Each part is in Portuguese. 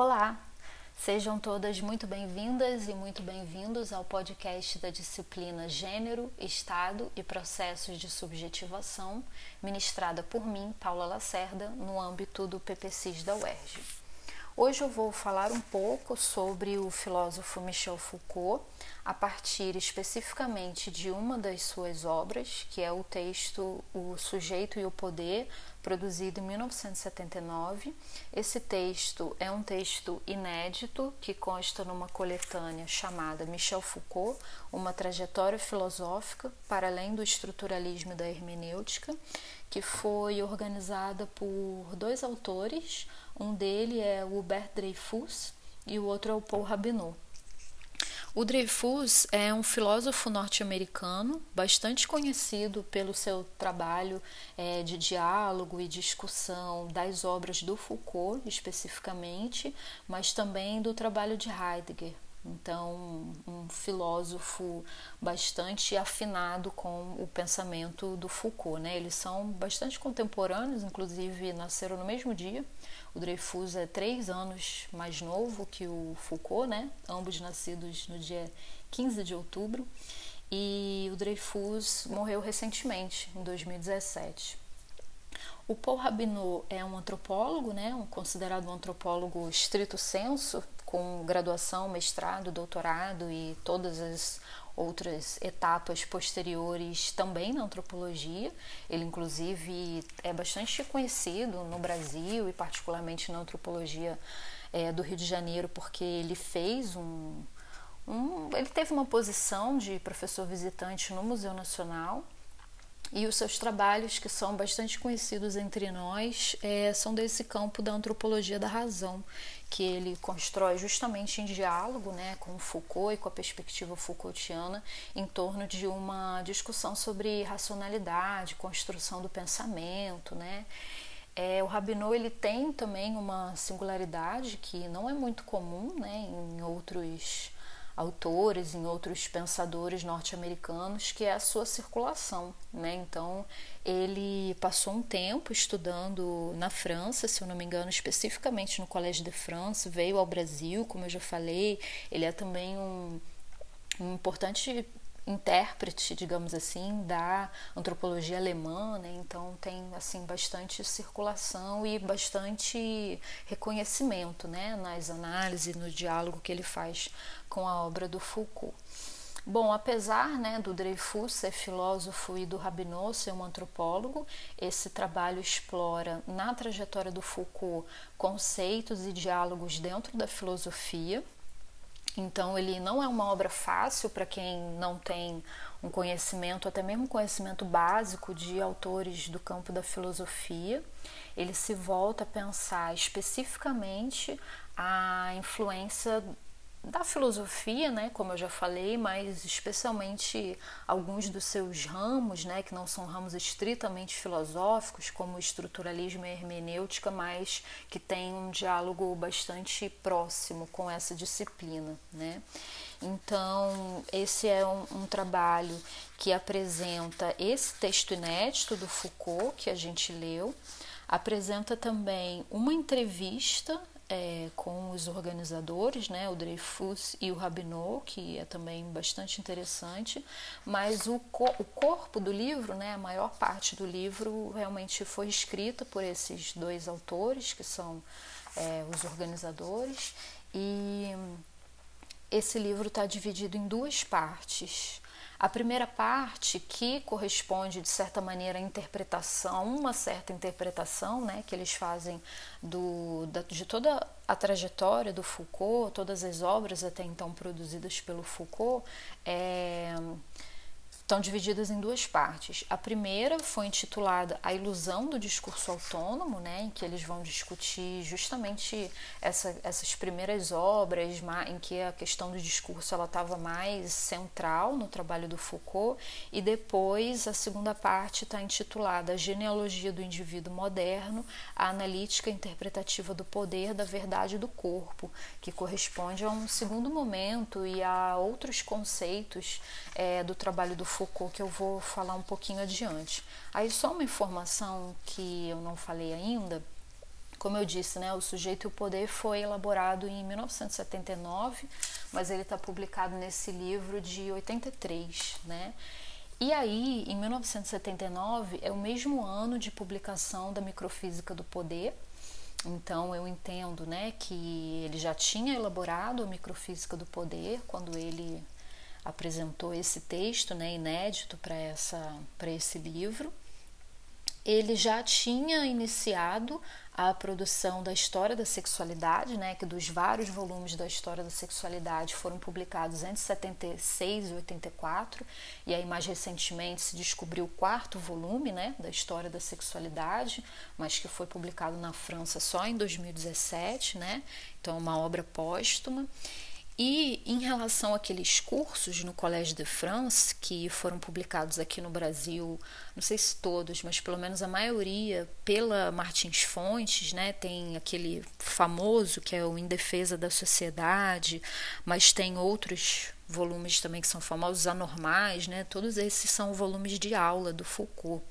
Olá, sejam todas muito bem-vindas e muito bem-vindos ao podcast da disciplina Gênero, Estado e Processos de Subjetivação, ministrada por mim, Paula Lacerda, no âmbito do PPCIS da UERJ. Hoje eu vou falar um pouco sobre o filósofo Michel Foucault, a partir especificamente de uma das suas obras, que é o texto O Sujeito e o Poder, produzido em 1979. Esse texto é um texto inédito que consta numa coletânea chamada Michel Foucault, uma trajetória filosófica para além do estruturalismo e da hermenêutica, que foi organizada por dois autores. Um dele é o Hubert Dreyfus e o outro é o Paul Rabinot. O Dreyfus é um filósofo norte-americano bastante conhecido pelo seu trabalho é, de diálogo e discussão das obras do Foucault, especificamente, mas também do trabalho de Heidegger. Então, um filósofo bastante afinado com o pensamento do Foucault. Né? Eles são bastante contemporâneos, inclusive nasceram no mesmo dia. O Dreyfus é três anos mais novo que o Foucault, né? ambos nascidos no dia 15 de outubro. E o Dreyfus morreu recentemente, em 2017. O Paul Rabinot é um antropólogo, né, um considerado um antropólogo estrito senso, com graduação, mestrado, doutorado e todas as outras etapas posteriores também na antropologia. Ele, inclusive, é bastante conhecido no Brasil e, particularmente, na antropologia é, do Rio de Janeiro, porque ele fez um, um. Ele teve uma posição de professor visitante no Museu Nacional e os seus trabalhos, que são bastante conhecidos entre nós, é, são desse campo da antropologia da razão, que ele constrói justamente em diálogo né, com Foucault e com a perspectiva Foucaultiana em torno de uma discussão sobre racionalidade, construção do pensamento. Né? É, o Rabinot ele tem também uma singularidade que não é muito comum né, em outros autores, em outros pensadores norte-americanos, que é a sua circulação. Né? Então, ele passou um tempo estudando na França, se eu não me engano, especificamente no Collège de France, veio ao Brasil, como eu já falei, ele é também um, um importante intérprete, digamos assim, da antropologia alemã, né? então tem assim bastante circulação e bastante reconhecimento, né, nas análises, no diálogo que ele faz com a obra do Foucault. Bom, apesar né, do Dreyfus ser filósofo e do Rabinot ser um antropólogo, esse trabalho explora na trajetória do Foucault conceitos e diálogos dentro da filosofia, então, ele não é uma obra fácil para quem não tem um conhecimento, até mesmo conhecimento básico de autores do campo da filosofia. Ele se volta a pensar especificamente a influência da filosofia, né, como eu já falei, mas especialmente alguns dos seus ramos, né, que não são ramos estritamente filosóficos, como estruturalismo e hermenêutica, mas que tem um diálogo bastante próximo com essa disciplina, né. Então, esse é um, um trabalho que apresenta esse texto inédito do Foucault que a gente leu, apresenta também uma entrevista é, com os organizadores, né, o Dreyfus e o Rabinot, que é também bastante interessante, mas o, co o corpo do livro, né, a maior parte do livro realmente foi escrita por esses dois autores, que são é, os organizadores, e esse livro está dividido em duas partes. A primeira parte, que corresponde de certa maneira à interpretação, uma certa interpretação né, que eles fazem do, da, de toda a trajetória do Foucault, todas as obras até então produzidas pelo Foucault, é, estão divididas em duas partes. A primeira foi intitulada A Ilusão do Discurso Autônomo, né, em que eles vão discutir justamente essa, essas primeiras obras em que a questão do discurso ela estava mais central no trabalho do Foucault, e depois a segunda parte está intitulada A Genealogia do Indivíduo Moderno, a Analítica Interpretativa do Poder, da Verdade do Corpo, que corresponde a um segundo momento e a outros conceitos é, do trabalho do Foucault que eu vou falar um pouquinho adiante. Aí só uma informação que eu não falei ainda. Como eu disse, né, o sujeito e o poder foi elaborado em 1979, mas ele está publicado nesse livro de 83, né? E aí, em 1979, é o mesmo ano de publicação da Microfísica do Poder. Então, eu entendo né, que ele já tinha elaborado a Microfísica do Poder quando ele apresentou esse texto né, inédito para esse livro. Ele já tinha iniciado a produção da História da Sexualidade, né, que dos vários volumes da História da Sexualidade foram publicados entre 76 e 84, e aí mais recentemente se descobriu o quarto volume né, da História da Sexualidade, mas que foi publicado na França só em 2017, né, então é uma obra póstuma. E em relação àqueles cursos no Collège de France, que foram publicados aqui no Brasil, não sei se todos, mas pelo menos a maioria, pela Martins Fontes, né? Tem aquele famoso que é o Em Defesa da Sociedade, mas tem outros volumes também que são famosos, anormais, né? Todos esses são volumes de aula do Foucault.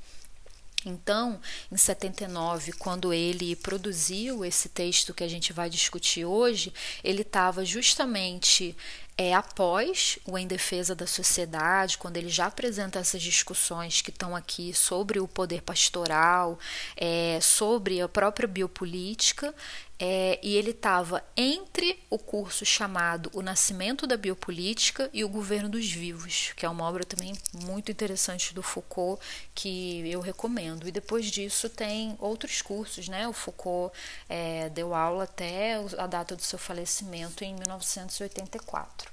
Então, em 79, quando ele produziu esse texto que a gente vai discutir hoje, ele estava justamente é, após o Em Defesa da Sociedade, quando ele já apresenta essas discussões que estão aqui sobre o poder pastoral, é, sobre a própria biopolítica, é, e ele estava entre o curso chamado O Nascimento da Biopolítica e O Governo dos Vivos, que é uma obra também muito interessante do Foucault que eu recomendo. E depois disso tem outros cursos, né? O Foucault é, deu aula até a data do seu falecimento em 1984.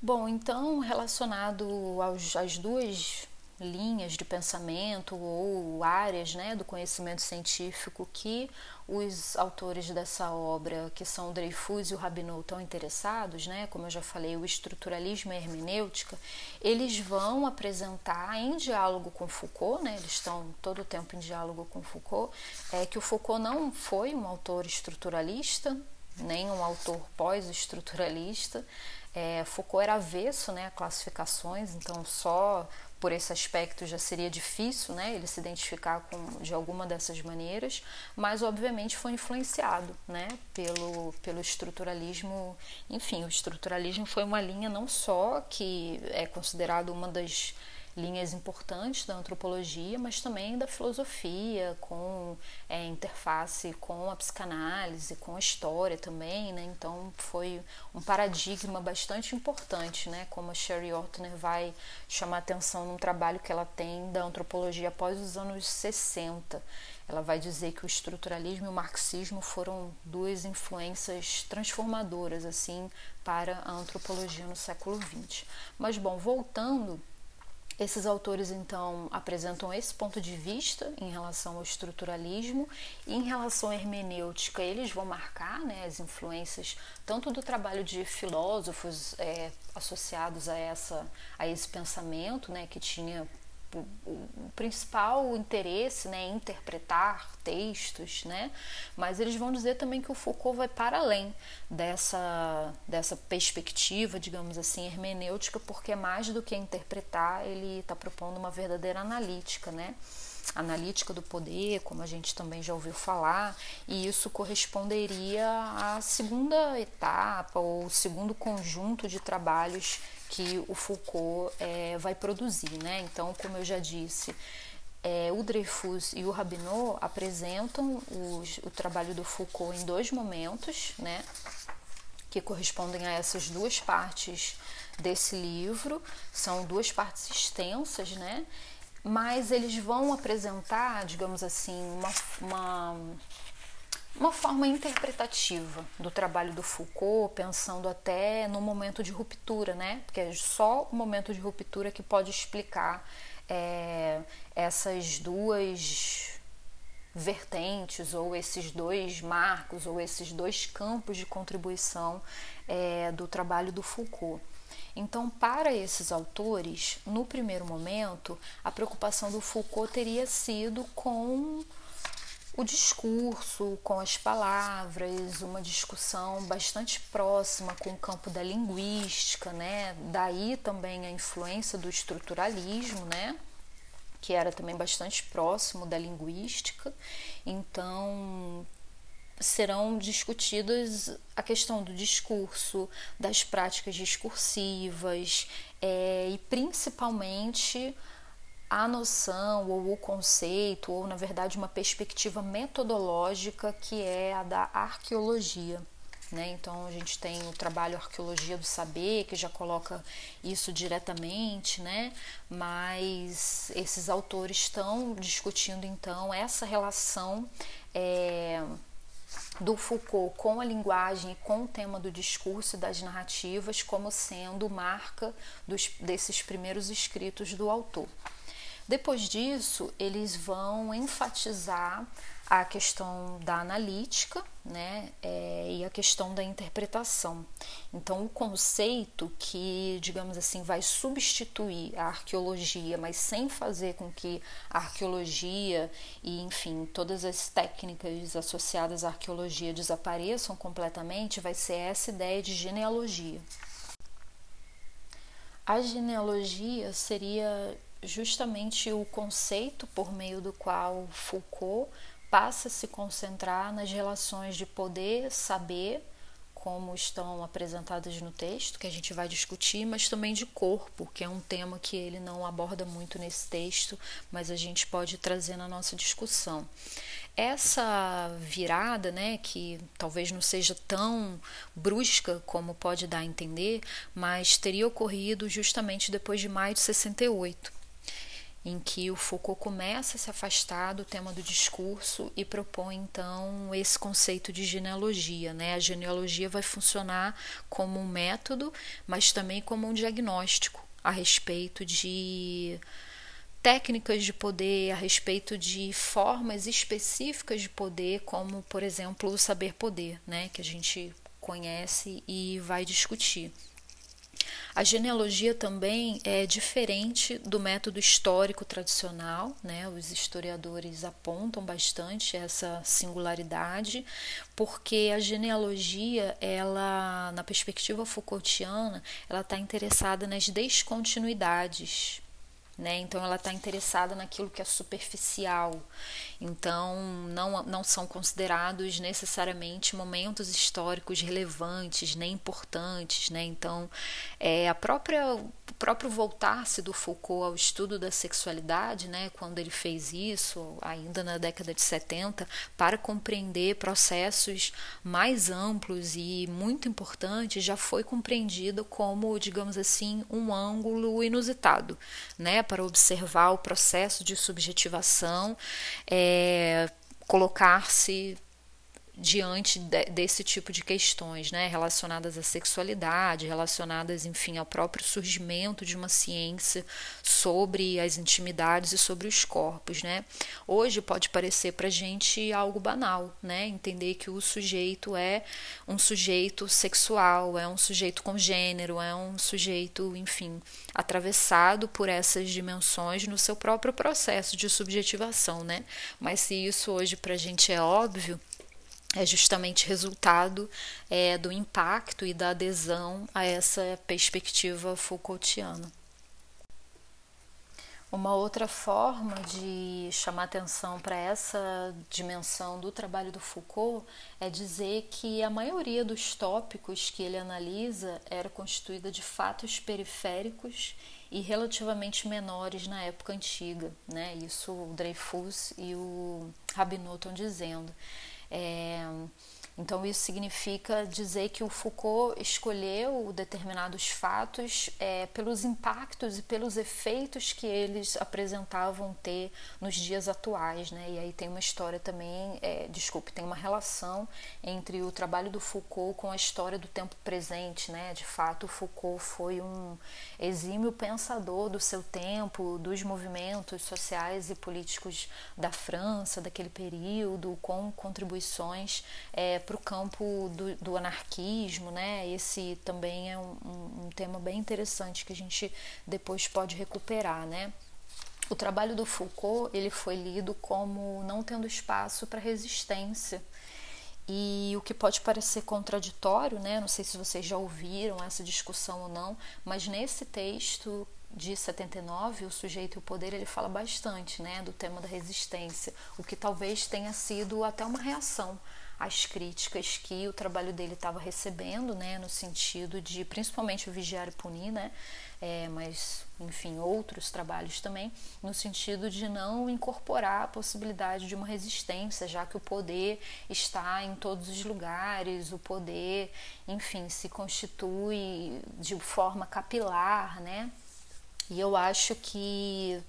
Bom, então relacionado aos, às duas linhas de pensamento ou áreas né, do conhecimento científico que os autores dessa obra, que são Dreyfus e o Rabineau, estão interessados, né, como eu já falei, o estruturalismo e a hermenêutica, eles vão apresentar em diálogo com Foucault, né, eles estão todo o tempo em diálogo com Foucault, é que o Foucault não foi um autor estruturalista, nem um autor pós-estruturalista, é, Foucault era avesso né, a classificações, então só por esse aspecto já seria difícil né, ele se identificar com, de alguma dessas maneiras, mas obviamente foi influenciado né, pelo, pelo estruturalismo. Enfim, o estruturalismo foi uma linha não só que é considerado uma das linhas importantes da antropologia, mas também da filosofia, com é, interface com a psicanálise, com a história também, né? Então foi um paradigma bastante importante, né? Como a Sherry Ortner vai chamar atenção num trabalho que ela tem da antropologia após os anos 60. Ela vai dizer que o estruturalismo e o marxismo foram duas influências transformadoras assim para a antropologia no século XX. Mas bom, voltando esses autores então apresentam esse ponto de vista em relação ao estruturalismo e em relação à hermenêutica. Eles vão marcar né, as influências tanto do trabalho de filósofos é, associados a essa a esse pensamento né, que tinha o, principal interesse né, em interpretar textos, né? mas eles vão dizer também que o Foucault vai para além dessa, dessa perspectiva, digamos assim, hermenêutica, porque é mais do que interpretar, ele está propondo uma verdadeira analítica, né? analítica do poder, como a gente também já ouviu falar, e isso corresponderia à segunda etapa ou segundo conjunto de trabalhos que o Foucault é, vai produzir. Né? Então, como eu já disse, é, o Dreyfus e o Rabineau apresentam os, o trabalho do Foucault em dois momentos, né? que correspondem a essas duas partes desse livro. São duas partes extensas, né? mas eles vão apresentar, digamos assim, uma, uma uma forma interpretativa do trabalho do Foucault, pensando até no momento de ruptura, né? Porque é só o momento de ruptura que pode explicar é, essas duas vertentes ou esses dois marcos ou esses dois campos de contribuição é, do trabalho do Foucault. Então, para esses autores, no primeiro momento, a preocupação do Foucault teria sido com o discurso, com as palavras, uma discussão bastante próxima com o campo da linguística, né? Daí também a influência do estruturalismo, né? que era também bastante próximo da linguística. Então, serão discutidas a questão do discurso, das práticas discursivas é, e principalmente a noção ou o conceito, ou na verdade uma perspectiva metodológica que é a da arqueologia. Né? Então a gente tem o trabalho Arqueologia do Saber, que já coloca isso diretamente, né? mas esses autores estão discutindo então essa relação é, do Foucault com a linguagem e com o tema do discurso e das narrativas como sendo marca dos, desses primeiros escritos do autor. Depois disso, eles vão enfatizar a questão da analítica né, é, e a questão da interpretação. Então, o conceito que, digamos assim, vai substituir a arqueologia, mas sem fazer com que a arqueologia e, enfim, todas as técnicas associadas à arqueologia desapareçam completamente, vai ser essa ideia de genealogia. A genealogia seria justamente o conceito por meio do qual Foucault passa a se concentrar nas relações de poder, saber, como estão apresentadas no texto, que a gente vai discutir, mas também de corpo, que é um tema que ele não aborda muito nesse texto, mas a gente pode trazer na nossa discussão. Essa virada, né, que talvez não seja tão brusca como pode dar a entender, mas teria ocorrido justamente depois de maio de 68 em que o Foucault começa a se afastar do tema do discurso e propõe então esse conceito de genealogia. Né? A genealogia vai funcionar como um método, mas também como um diagnóstico a respeito de técnicas de poder, a respeito de formas específicas de poder, como por exemplo o saber poder, né? que a gente conhece e vai discutir. A genealogia também é diferente do método histórico tradicional, né? Os historiadores apontam bastante essa singularidade, porque a genealogia, ela, na perspectiva Foucaultiana, ela está interessada nas descontinuidades né? Então ela está interessada naquilo que é superficial. Então não, não são considerados necessariamente momentos históricos relevantes nem importantes, né? Então é a própria o próprio voltar-se do Foucault ao estudo da sexualidade, né? Quando ele fez isso ainda na década de 70 para compreender processos mais amplos e muito importantes, já foi compreendido como, digamos assim, um ângulo inusitado, né? para observar o processo de subjetivação, é, colocar-se diante de, desse tipo de questões, né, relacionadas à sexualidade, relacionadas, enfim, ao próprio surgimento de uma ciência sobre as intimidades e sobre os corpos, né. Hoje pode parecer para gente algo banal, né, entender que o sujeito é um sujeito sexual, é um sujeito com gênero, é um sujeito, enfim, atravessado por essas dimensões no seu próprio processo de subjetivação, né. Mas se isso hoje para gente é óbvio é justamente resultado é, do impacto e da adesão a essa perspectiva Foucaultiana. Uma outra forma de chamar atenção para essa dimensão do trabalho do Foucault é dizer que a maioria dos tópicos que ele analisa era constituída de fatos periféricos e relativamente menores na época antiga, né? Isso o Dreyfus e o Rabinot estão dizendo. É, então, isso significa dizer que o Foucault escolheu determinados fatos é, pelos impactos e pelos efeitos que eles apresentavam ter nos dias atuais. Né? E aí tem uma história também, é, desculpe, tem uma relação entre o trabalho do Foucault com a história do tempo presente. Né? De fato, Foucault foi um exímio pensador do seu tempo, dos movimentos sociais e políticos da França, daquele período, com contribuições. É, para o campo do, do, anarquismo, né? Esse também é um, um, um tema bem interessante que a gente depois pode recuperar, né? O trabalho do Foucault ele foi lido como não tendo espaço para resistência e o que pode parecer contraditório, né? Não sei se vocês já ouviram essa discussão ou não, mas nesse texto de 79, o sujeito e o poder, ele fala bastante, né, do tema da resistência, o que talvez tenha sido até uma reação às críticas que o trabalho dele estava recebendo, né, no sentido de, principalmente o vigiar e punir, né, é, mas enfim, outros trabalhos também, no sentido de não incorporar a possibilidade de uma resistência, já que o poder está em todos os lugares, o poder, enfim, se constitui de forma capilar, né? E eu acho que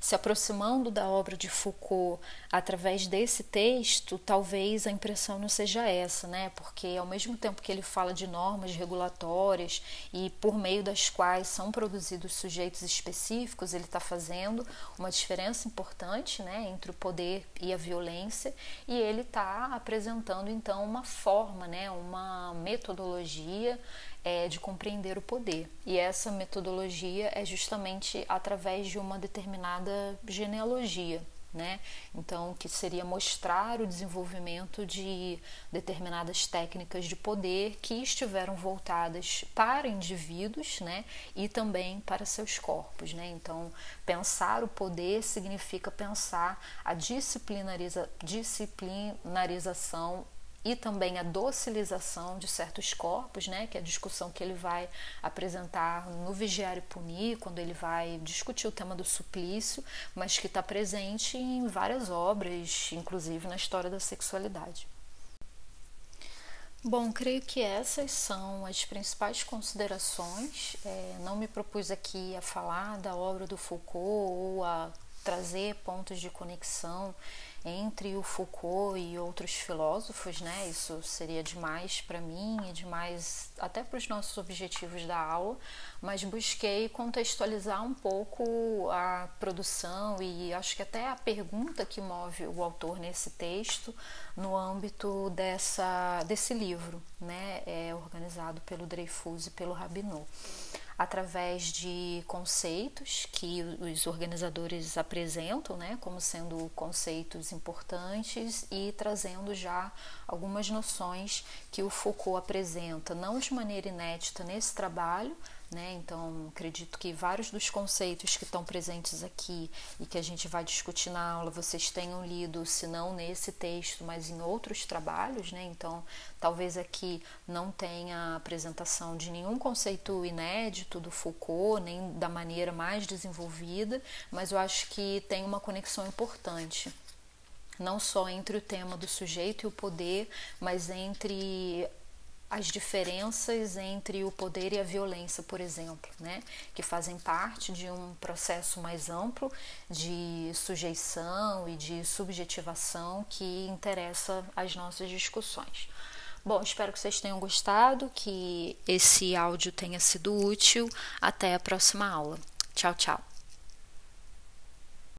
se aproximando da obra de Foucault através desse texto, talvez a impressão não seja essa, né? Porque ao mesmo tempo que ele fala de normas regulatórias e por meio das quais são produzidos sujeitos específicos, ele está fazendo uma diferença importante, né, entre o poder e a violência, e ele está apresentando então uma forma, né, uma metodologia é, de compreender o poder. E essa metodologia é justamente através de uma determinada genealogia. Né? Então, que seria mostrar o desenvolvimento de determinadas técnicas de poder que estiveram voltadas para indivíduos, né? E também para seus corpos, né? Então, pensar o poder significa pensar a disciplinariza, disciplinarização e também a docilização de certos corpos, né, que é a discussão que ele vai apresentar no Vigiar e Punir, quando ele vai discutir o tema do suplício, mas que está presente em várias obras, inclusive na história da sexualidade. Bom, creio que essas são as principais considerações. É, não me propus aqui a falar da obra do Foucault ou a trazer pontos de conexão entre o Foucault e outros filósofos, né? Isso seria demais para mim e demais até para os nossos objetivos da aula, mas busquei contextualizar um pouco a produção e acho que até a pergunta que move o autor nesse texto no âmbito dessa desse livro, né? É organizado pelo Dreyfus e pelo Rabinot através de conceitos que os organizadores apresentam, né, como sendo conceitos importantes e trazendo já algumas noções que o Foucault apresenta, não de maneira inédita nesse trabalho, né? Então, acredito que vários dos conceitos que estão presentes aqui e que a gente vai discutir na aula vocês tenham lido, se não nesse texto, mas em outros trabalhos. Né? Então, talvez aqui não tenha apresentação de nenhum conceito inédito do Foucault, nem da maneira mais desenvolvida, mas eu acho que tem uma conexão importante não só entre o tema do sujeito e o poder, mas entre as diferenças entre o poder e a violência, por exemplo, né, que fazem parte de um processo mais amplo de sujeição e de subjetivação que interessa as nossas discussões. Bom, espero que vocês tenham gostado, que esse áudio tenha sido útil. Até a próxima aula. Tchau, tchau.